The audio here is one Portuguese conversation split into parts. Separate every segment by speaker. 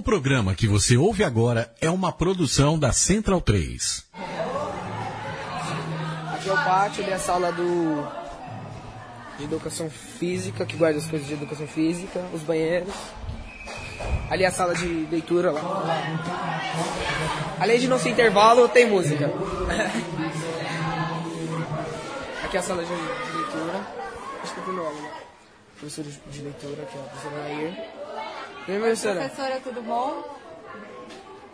Speaker 1: O programa que você ouve agora é uma produção da Central 3.
Speaker 2: Aqui é o pátio da sala do de educação física, que guarda as coisas de educação física, os banheiros. Ali é a sala de leitura lá. Além de não ser intervalo, tem música. Aqui é a sala de, leitura. Acho que tem né? Professor de, de leitura, aqui é a professora Nair. E aí, professora?
Speaker 3: Professora, tudo bom?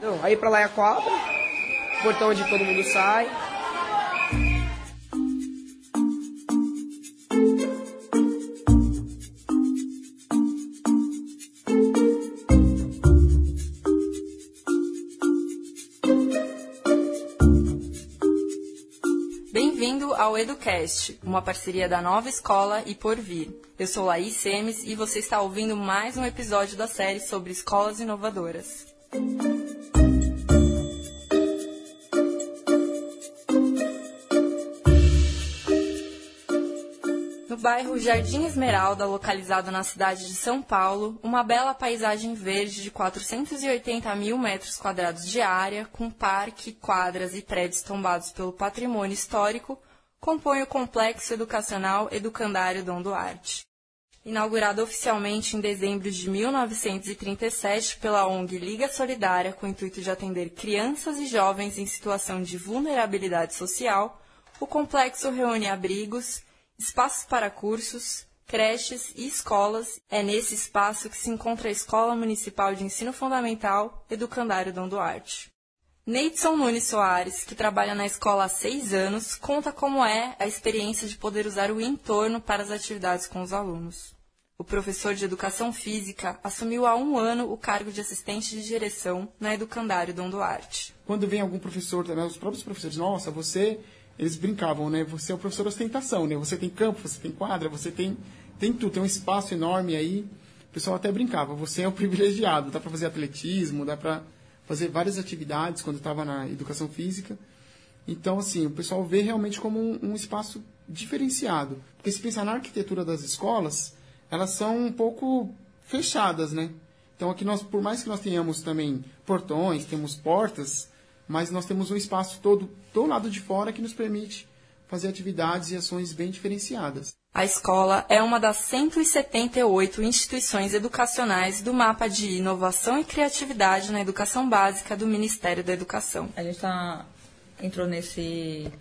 Speaker 2: Não, aí pra lá é a quadra. Portão onde todo mundo sai.
Speaker 3: EduCast, uma parceria da Nova Escola e Por Vir. Eu sou Laís Semes e você está ouvindo mais um episódio da série sobre escolas inovadoras. No bairro Jardim Esmeralda, localizado na cidade de São Paulo, uma bela paisagem verde de 480 mil metros quadrados de área, com parque, quadras e prédios tombados pelo patrimônio histórico, compõe o Complexo Educacional Educandário Dom Duarte. Inaugurado oficialmente em dezembro de 1937 pela ONG Liga Solidária com o intuito de atender crianças e jovens em situação de vulnerabilidade social, o complexo reúne abrigos, espaços para cursos, creches e escolas. É nesse espaço que se encontra a Escola Municipal de Ensino Fundamental Educandário Dom Duarte. Neidson Nunes Soares, que trabalha na escola há seis anos, conta como é a experiência de poder usar o entorno para as atividades com os alunos. O professor de Educação Física assumiu há um ano o cargo de assistente de direção na Educandário Dom Duarte.
Speaker 4: Quando vem algum professor, né, os próprios professores, nossa, você eles brincavam, né? Você é o professor ostentação, né? Você tem campo, você tem quadra, você tem, tem tudo, tem um espaço enorme aí. O pessoal até brincava, você é o privilegiado, dá para fazer atletismo, dá para fazer várias atividades quando estava na educação física. Então, assim, o pessoal vê realmente como um, um, espaço diferenciado. Porque se pensar na arquitetura das escolas, elas são um pouco fechadas, né? Então, aqui nós, por mais que nós tenhamos também portões, temos portas, mas nós temos um espaço todo do lado de fora que nos permite fazer atividades e ações bem diferenciadas.
Speaker 3: A escola é uma das 178 instituições educacionais do mapa de inovação e criatividade na educação básica do Ministério da Educação.
Speaker 5: A gente tá, entrou nesse,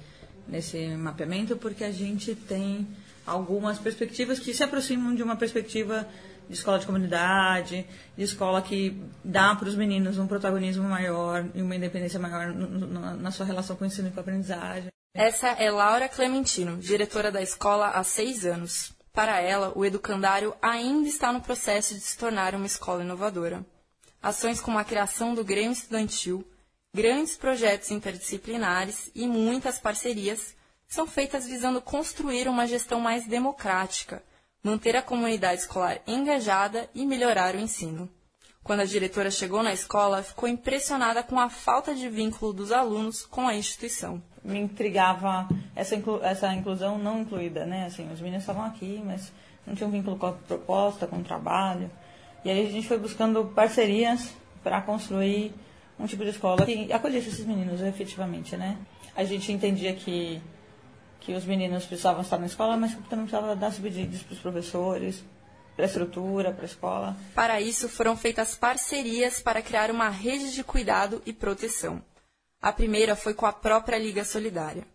Speaker 5: nesse mapeamento porque a gente tem algumas perspectivas que se aproximam de uma perspectiva de escola de comunidade, de escola que dá para os meninos um protagonismo maior e uma independência maior na sua relação com o ensino e com a aprendizagem.
Speaker 3: Essa é Laura Clementino, diretora da escola há seis anos. Para ela, o educandário ainda está no processo de se tornar uma escola inovadora. Ações como a criação do Grêmio Estudantil, grandes projetos interdisciplinares e muitas parcerias são feitas visando construir uma gestão mais democrática, manter a comunidade escolar engajada e melhorar o ensino. Quando a diretora chegou na escola, ficou impressionada com a falta de vínculo dos alunos com a instituição.
Speaker 5: Me intrigava essa, inclu essa inclusão não incluída, né? Assim, os meninos estavam aqui, mas não tinham vínculo com a proposta, com o trabalho. E aí a gente foi buscando parcerias para construir um tipo de escola que acolhesse esses meninos efetivamente, né? A gente entendia que que os meninos precisavam estar na escola, mas que também precisava dar subsídios para os professores, para a estrutura, para a escola.
Speaker 3: Para isso, foram feitas parcerias para criar uma rede de cuidado e proteção. A primeira foi com a própria Liga Solidária.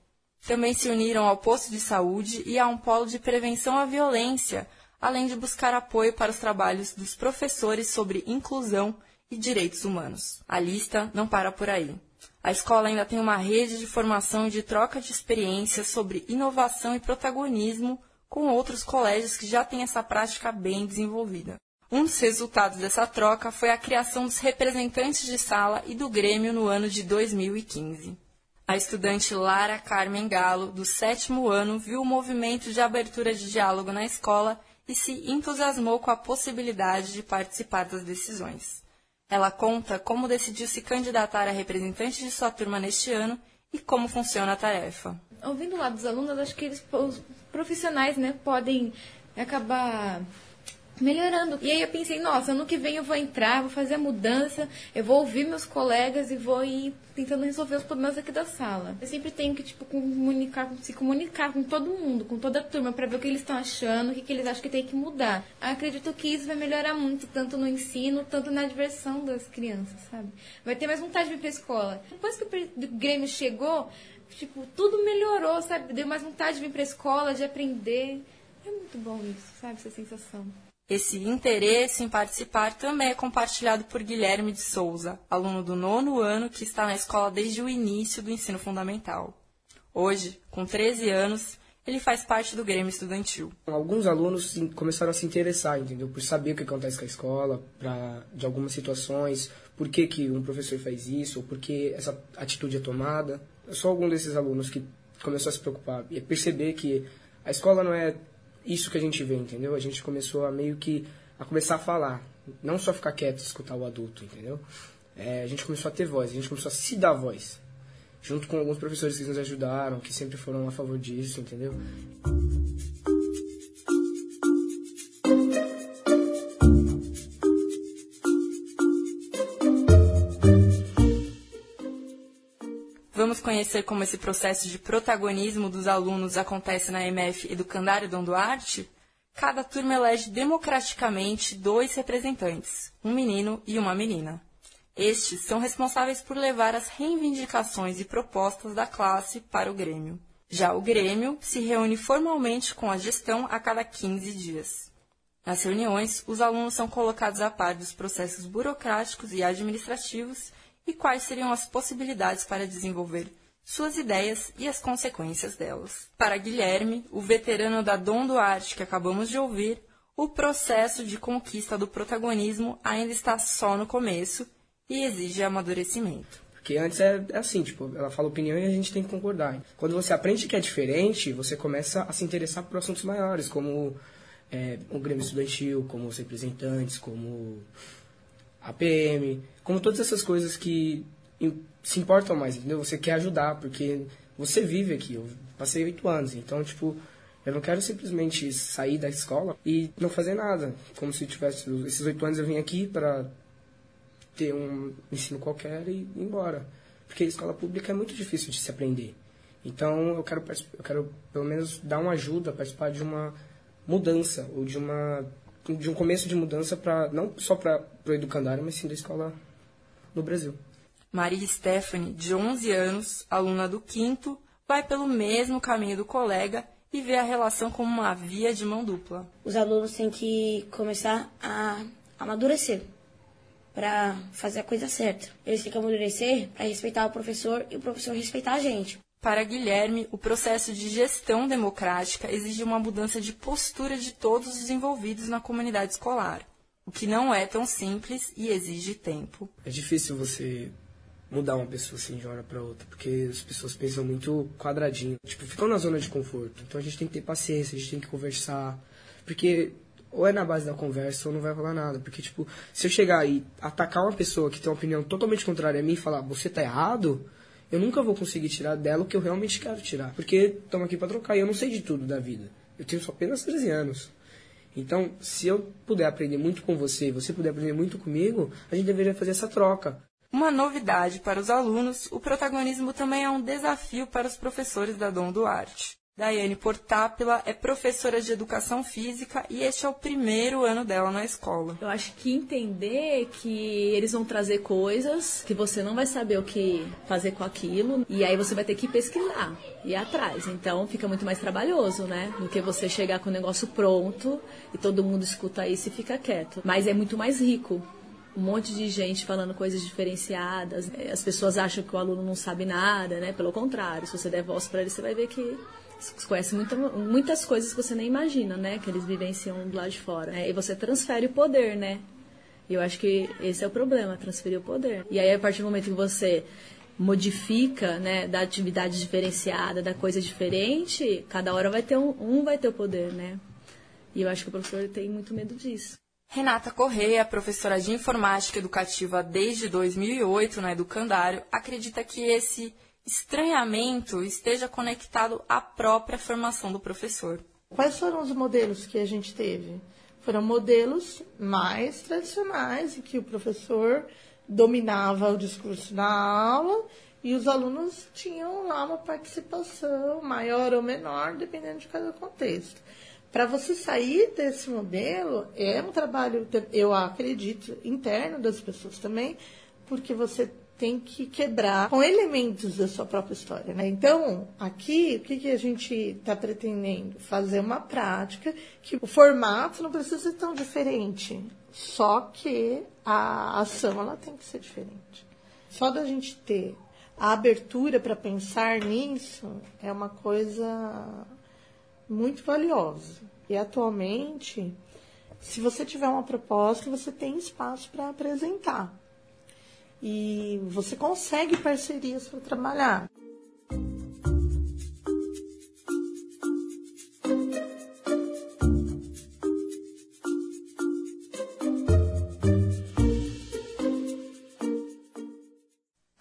Speaker 3: Também se uniram ao posto de saúde e a um polo de prevenção à violência, além de buscar apoio para os trabalhos dos professores sobre inclusão e direitos humanos. A lista não para por aí. A escola ainda tem uma rede de formação e de troca de experiências sobre inovação e protagonismo com outros colégios que já têm essa prática bem desenvolvida. Um dos resultados dessa troca foi a criação dos representantes de sala e do Grêmio no ano de 2015. A estudante Lara Carmen Galo, do sétimo ano, viu o movimento de abertura de diálogo na escola e se entusiasmou com a possibilidade de participar das decisões. Ela conta como decidiu se candidatar a representante de sua turma neste ano e como funciona a tarefa.
Speaker 6: Ouvindo lá dos alunos, acho que eles, os profissionais né, podem acabar melhorando. E aí eu pensei, nossa, ano que vem eu vou entrar, vou fazer a mudança, eu vou ouvir meus colegas e vou ir tentando resolver os problemas aqui da sala. Eu sempre tenho que, tipo, comunicar, se comunicar com todo mundo, com toda a turma, para ver o que eles estão achando, o que, que eles acham que tem que mudar. Eu acredito que isso vai melhorar muito, tanto no ensino, tanto na diversão das crianças, sabe? Vai ter mais vontade de ir pra escola. Depois que o Grêmio chegou, tipo, tudo melhorou, sabe? Deu mais vontade de vir pra escola, de aprender. É muito bom isso, sabe? Essa sensação.
Speaker 3: Esse interesse em participar também é compartilhado por Guilherme de Souza, aluno do nono ano que está na escola desde o início do ensino fundamental. Hoje, com 13 anos, ele faz parte do Grêmio Estudantil.
Speaker 7: Alguns alunos começaram a se interessar, entendeu? Por saber o que acontece com a escola, pra, de algumas situações, por que, que um professor faz isso, ou por que essa atitude é tomada. Só algum desses alunos que começou a se preocupar e perceber que a escola não é isso que a gente vê, entendeu? A gente começou a meio que a começar a falar, não só ficar quieto e escutar o adulto, entendeu? É, a gente começou a ter voz, a gente começou a se dar voz, junto com alguns professores que nos ajudaram, que sempre foram a favor disso, entendeu?
Speaker 3: Conhecer como esse processo de protagonismo dos alunos acontece na MF Educandário Dom Duarte? Cada turma elege democraticamente dois representantes, um menino e uma menina. Estes são responsáveis por levar as reivindicações e propostas da classe para o Grêmio. Já o Grêmio se reúne formalmente com a gestão a cada 15 dias. Nas reuniões, os alunos são colocados a par dos processos burocráticos e administrativos e quais seriam as possibilidades para desenvolver suas ideias e as consequências delas. Para Guilherme, o veterano da Dom Duarte que acabamos de ouvir, o processo de conquista do protagonismo ainda está só no começo e exige amadurecimento.
Speaker 7: Porque antes é, é, assim, tipo, ela fala opinião e a gente tem que concordar. Quando você aprende que é diferente, você começa a se interessar por assuntos maiores, como é, o Grêmio Estudantil, como os representantes, como a PM, como todas essas coisas que se importam mais, entendeu? Você quer ajudar, porque você vive aqui. Eu passei oito anos, então, tipo, eu não quero simplesmente sair da escola e não fazer nada. Como se tivesse. Esses oito anos eu vim aqui para ter um ensino qualquer e ir embora. Porque escola pública é muito difícil de se aprender. Então eu quero, eu quero pelo menos dar uma ajuda, participar de uma mudança ou de uma de um começo de mudança para não só para o educandário, mas sim da escola no Brasil.
Speaker 3: Maria Stephanie, de 11 anos, aluna do quinto, vai pelo mesmo caminho do colega e vê a relação como uma via de mão dupla.
Speaker 8: Os alunos têm que começar a amadurecer para fazer a coisa certa. Eles têm que amadurecer para respeitar o professor e o professor respeitar a gente.
Speaker 3: Para Guilherme, o processo de gestão democrática exige uma mudança de postura de todos os envolvidos na comunidade escolar, o que não é tão simples e exige tempo.
Speaker 7: É difícil você mudar uma pessoa assim de uma hora para outra, porque as pessoas pensam muito quadradinho, tipo, ficam na zona de conforto. Então a gente tem que ter paciência, a gente tem que conversar, porque ou é na base da conversa ou não vai rolar nada, porque tipo, se eu chegar e atacar uma pessoa que tem uma opinião totalmente contrária a mim e falar, você tá errado, eu nunca vou conseguir tirar dela o que eu realmente quero tirar. Porque estamos aqui para trocar e eu não sei de tudo da vida. Eu tenho só apenas 13 anos. Então, se eu puder aprender muito com você e você puder aprender muito comigo, a gente deveria fazer essa troca.
Speaker 3: Uma novidade para os alunos, o protagonismo também é um desafio para os professores da Dom Duarte. Daiane Portápila é professora de educação física e este é o primeiro ano dela na escola.
Speaker 9: Eu acho que entender que eles vão trazer coisas que você não vai saber o que fazer com aquilo e aí você vai ter que pesquisar e ir atrás. Então fica muito mais trabalhoso, né? Do que você chegar com o negócio pronto e todo mundo escuta isso e fica quieto. Mas é muito mais rico um monte de gente falando coisas diferenciadas. As pessoas acham que o aluno não sabe nada, né? Pelo contrário, se você der voz para ele, você vai ver que conhece muita, muitas coisas que você nem imagina, né? Que eles vivenciam do lado de fora. É, e você transfere o poder, né? E eu acho que esse é o problema, transferir o poder. E aí, a partir do momento que você modifica, né, da atividade diferenciada, da coisa diferente, cada hora vai ter um, um vai ter o poder, né? E eu acho que o professor tem muito medo disso.
Speaker 3: Renata Correia, professora de informática educativa desde 2008 na Educandário, acredita que esse estranhamento esteja conectado à própria formação do professor.
Speaker 10: Quais foram os modelos que a gente teve? foram modelos mais tradicionais, em que o professor dominava o discurso na aula e os alunos tinham lá uma participação maior ou menor, dependendo de cada contexto. Para você sair desse modelo, é um trabalho, eu acredito, interno das pessoas também, porque você tem que quebrar com elementos da sua própria história. Né? Então, aqui, o que, que a gente está pretendendo? Fazer uma prática que o formato não precisa ser tão diferente, só que a ação ela tem que ser diferente. Só da gente ter a abertura para pensar nisso é uma coisa muito valiosa. E atualmente, se você tiver uma proposta, você tem espaço para apresentar e você consegue parcerias para trabalhar.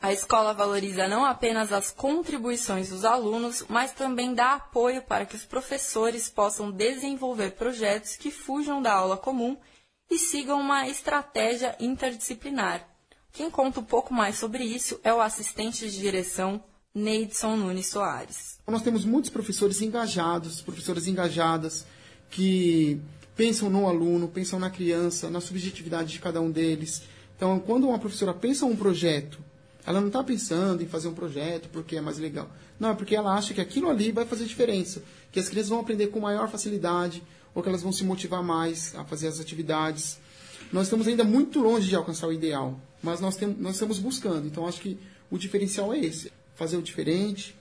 Speaker 3: A escola valoriza não apenas as contribuições dos alunos, mas também dá apoio para que os professores possam desenvolver projetos que fujam da aula comum e sigam uma estratégia interdisciplinar, quem conta um pouco mais sobre isso é o assistente de direção Neidson Nunes Soares.
Speaker 4: Nós temos muitos professores engajados, professoras engajadas, que pensam no aluno, pensam na criança, na subjetividade de cada um deles. Então, quando uma professora pensa um projeto, ela não está pensando em fazer um projeto porque é mais legal. Não, é porque ela acha que aquilo ali vai fazer diferença, que as crianças vão aprender com maior facilidade, ou que elas vão se motivar mais a fazer as atividades. Nós estamos ainda muito longe de alcançar o ideal, mas nós, tem, nós estamos buscando. Então, acho que o diferencial é esse: fazer o diferente,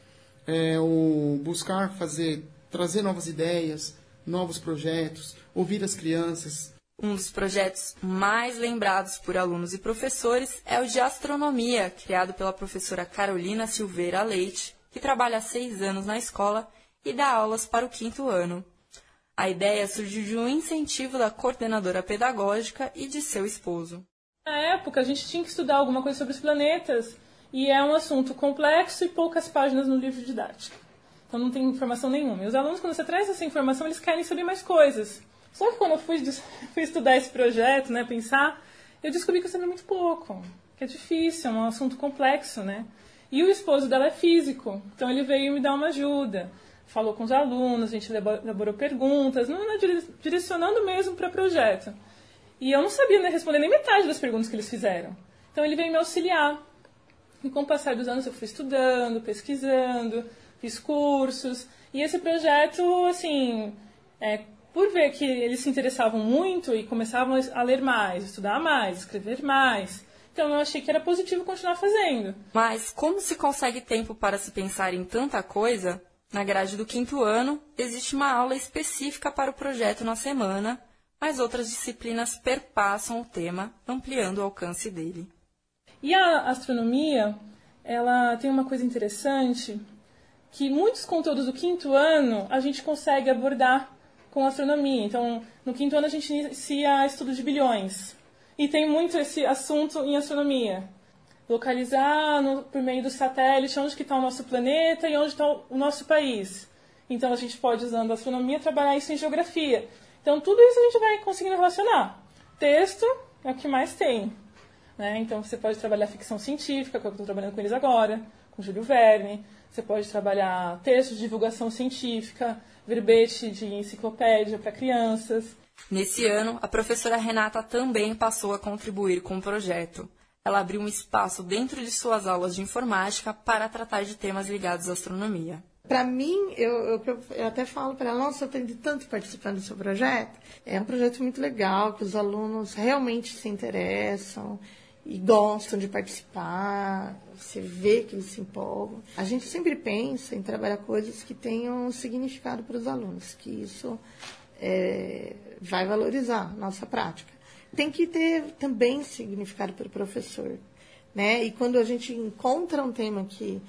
Speaker 4: é, o buscar fazer, trazer novas ideias, novos projetos, ouvir as crianças.
Speaker 3: Um dos projetos mais lembrados por alunos e professores é o de astronomia, criado pela professora Carolina Silveira Leite, que trabalha há seis anos na escola e dá aulas para o quinto ano. A ideia surgiu de um incentivo da coordenadora pedagógica e de seu esposo.
Speaker 11: Na época, a gente tinha que estudar alguma coisa sobre os planetas e é um assunto complexo e poucas páginas no livro didático. Então não tem informação nenhuma. E os alunos, quando você traz essa informação, eles querem saber mais coisas. Só que quando eu fui, fui estudar esse projeto, né, pensar, eu descobri que eu sabia muito pouco, que é difícil, é um assunto complexo, né? E o esposo dela é físico, então ele veio me dar uma ajuda. Falou com os alunos, a gente elaborou perguntas, não, direcionando mesmo para o projeto. E eu não sabia né, responder nem metade das perguntas que eles fizeram. Então ele veio me auxiliar. E com o passar dos anos eu fui estudando, pesquisando, fiz cursos. E esse projeto, assim, é, por ver que eles se interessavam muito e começavam a ler mais, estudar mais, escrever mais. Então eu achei que era positivo continuar fazendo.
Speaker 3: Mas como se consegue tempo para se pensar em tanta coisa? Na grade do quinto ano, existe uma aula específica para o projeto na semana, mas outras disciplinas perpassam o tema, ampliando o alcance dele.
Speaker 11: E a astronomia, ela tem uma coisa interessante, que muitos conteúdos do quinto ano a gente consegue abordar com astronomia. Então, no quinto ano a gente inicia estudo de bilhões. E tem muito esse assunto em astronomia. Localizar no, por meio do satélite onde está o nosso planeta e onde está o nosso país. Então, a gente pode, usando a astronomia, trabalhar isso em geografia. Então, tudo isso a gente vai conseguindo relacionar. Texto é o que mais tem. Né? Então, você pode trabalhar ficção científica, que é eu estou trabalhando com eles agora, com Júlio Verne. Você pode trabalhar textos de divulgação científica, verbete de enciclopédia para crianças.
Speaker 3: Nesse ano, a professora Renata também passou a contribuir com o projeto. Ela abriu um espaço dentro de suas aulas de informática para tratar de temas ligados à astronomia
Speaker 10: para mim, eu, eu, eu, até falo para ela, nossa, eu aprendi tanto participando do seu projeto. É um projeto muito legal, que os alunos realmente se interessam e gostam de participar. Você vê que eles se empolgam. A gente sempre pensa em trabalhar coisas que tenham significado para os alunos, que isso é, vai valorizar a nossa prática. Tem que ter também significado para o professor. Né? E quando a gente encontra um tema que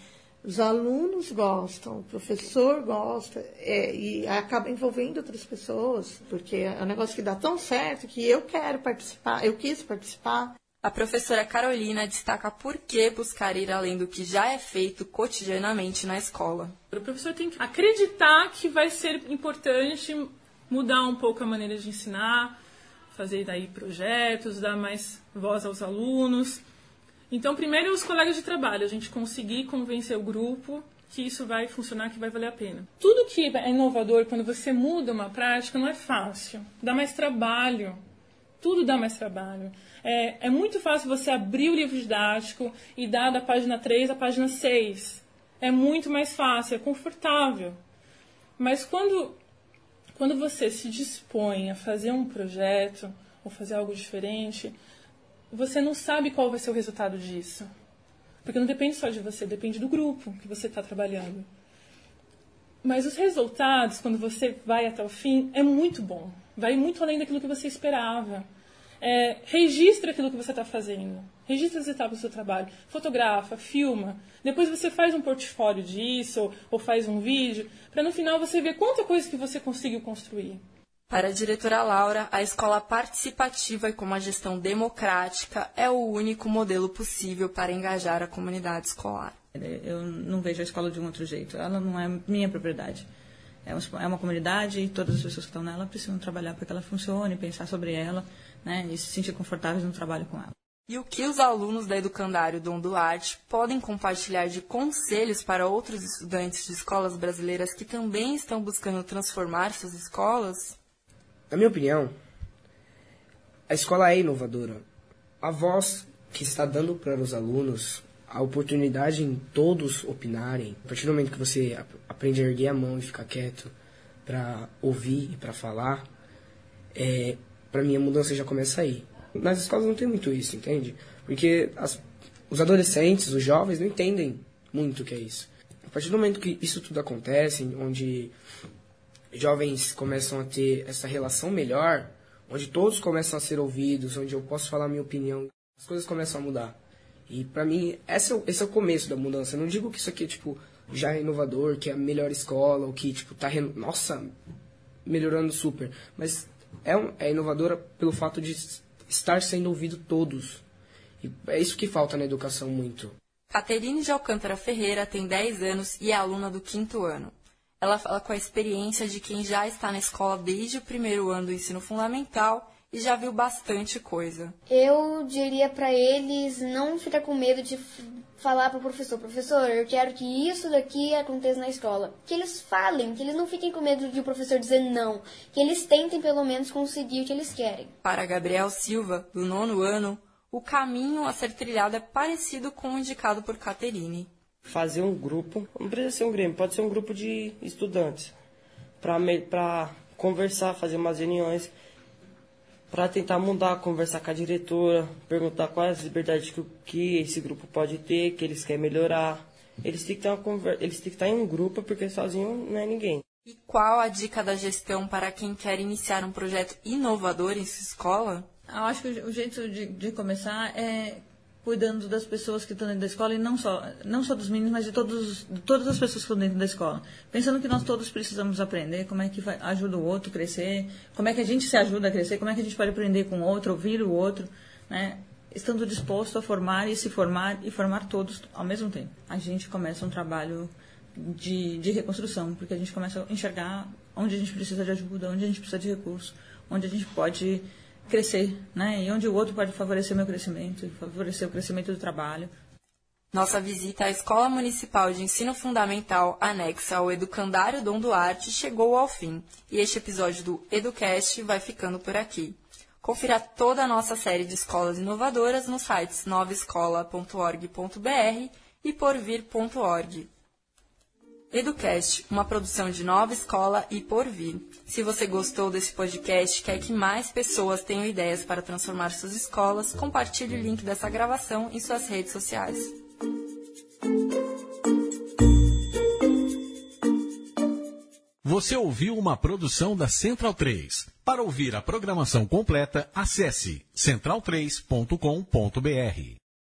Speaker 10: os alunos gostam, o professor gosta é, e acaba envolvendo outras pessoas, porque é um negócio que dá tão certo que eu quero participar, eu quis participar.
Speaker 3: A professora Carolina destaca por que buscar ir além do que já é feito cotidianamente na escola.
Speaker 11: O professor tem que acreditar que vai ser importante mudar um pouco a maneira de ensinar, fazer daí projetos, dar mais voz aos alunos. Então, primeiro os colegas de trabalho, a gente conseguir convencer o grupo que isso vai funcionar, que vai valer a pena. Tudo que é inovador, quando você muda uma prática, não é fácil. Dá mais trabalho. Tudo dá mais trabalho. É, é muito fácil você abrir o livro didático e dar da página 3 à página 6. É muito mais fácil, é confortável. Mas quando, quando você se dispõe a fazer um projeto ou fazer algo diferente, você não sabe qual vai ser o resultado disso. Porque não depende só de você, depende do grupo que você está trabalhando. Mas os resultados, quando você vai até o fim, é muito bom. Vai muito além daquilo que você esperava. É, registra aquilo que você está fazendo. Registra as etapas do seu trabalho. Fotografa, filma. Depois você faz um portfólio disso, ou, ou faz um vídeo, para no final você ver quanta coisa que você conseguiu construir.
Speaker 3: Para a diretora Laura, a escola participativa e com uma gestão democrática é o único modelo possível para engajar a comunidade escolar.
Speaker 5: Eu não vejo a escola de um outro jeito. Ela não é minha propriedade. É uma é comunidade e todas as pessoas que estão nela precisam trabalhar para que ela funcione, pensar sobre ela né, e se sentir confortáveis no trabalho com ela.
Speaker 3: E o que os alunos da Educandário Dom Duarte podem compartilhar de conselhos para outros estudantes de escolas brasileiras que também estão buscando transformar suas escolas?
Speaker 7: Na minha opinião, a escola é inovadora. A voz que está dando para os alunos a oportunidade em todos opinarem, a partir do momento que você aprende a erguer a mão e ficar quieto para ouvir e para falar, é, para mim a mudança já começa aí. Nas escolas não tem muito isso, entende? Porque as, os adolescentes, os jovens não entendem muito o que é isso. A partir do momento que isso tudo acontece, onde jovens começam a ter essa relação melhor, onde todos começam a ser ouvidos, onde eu posso falar minha opinião, as coisas começam a mudar. E para mim, esse é, esse é o começo da mudança. Eu não digo que isso aqui é, tipo, já é inovador, que é a melhor escola, ou que, tipo, tá, nossa, melhorando super. Mas é, um, é inovadora pelo fato de estar sendo ouvido todos. E é isso que falta na educação muito.
Speaker 3: Caterine de Alcântara Ferreira tem 10 anos e é aluna do quinto ano. Ela fala com a experiência de quem já está na escola desde o primeiro ano do ensino fundamental e já viu bastante coisa.
Speaker 12: Eu diria para eles não ficar com medo de falar para o professor, professor, eu quero que isso daqui aconteça na escola. Que eles falem, que eles não fiquem com medo de o professor dizer não, que eles tentem pelo menos conseguir o que eles querem.
Speaker 3: Para Gabriel Silva, do nono ano, o caminho a ser trilhado é parecido com o indicado por Caterine
Speaker 13: fazer um grupo, não precisa ser um grêmio, pode ser um grupo de estudantes, para conversar, fazer umas reuniões, para tentar mudar, conversar com a diretora, perguntar quais as liberdades que, que esse grupo pode ter, que eles querem melhorar. Eles têm que, ter uma conversa, eles têm que estar em um grupo, porque sozinho não é ninguém.
Speaker 3: E qual a dica da gestão para quem quer iniciar um projeto inovador em sua escola?
Speaker 5: Eu acho que o jeito de, de começar é cuidando das pessoas que estão dentro da escola e não só, não só dos meninos, mas de, todos, de todas as pessoas que estão dentro da escola. Pensando que nós todos precisamos aprender como é que vai, ajuda o outro a crescer, como é que a gente se ajuda a crescer, como é que a gente pode aprender com o outro, ouvir o outro, né? Estando disposto a formar e se formar e formar todos ao mesmo tempo. A gente começa um trabalho de, de reconstrução, porque a gente começa a enxergar onde a gente precisa de ajuda, onde a gente precisa de recursos, onde a gente pode crescer, né? E onde o outro pode favorecer meu crescimento, favorecer o crescimento do trabalho.
Speaker 3: Nossa visita à Escola Municipal de Ensino Fundamental anexa ao Educandário Dom Duarte chegou ao fim, e este episódio do Educast vai ficando por aqui. Confira toda a nossa série de escolas inovadoras nos sites novaescola.org.br e porvir.org. Educast, uma produção de Nova Escola e Porvir. Se você gostou desse podcast quer que mais pessoas tenham ideias para transformar suas escolas, compartilhe o link dessa gravação em suas redes sociais.
Speaker 1: Você ouviu uma produção da Central 3. Para ouvir a programação completa, acesse central3.com.br.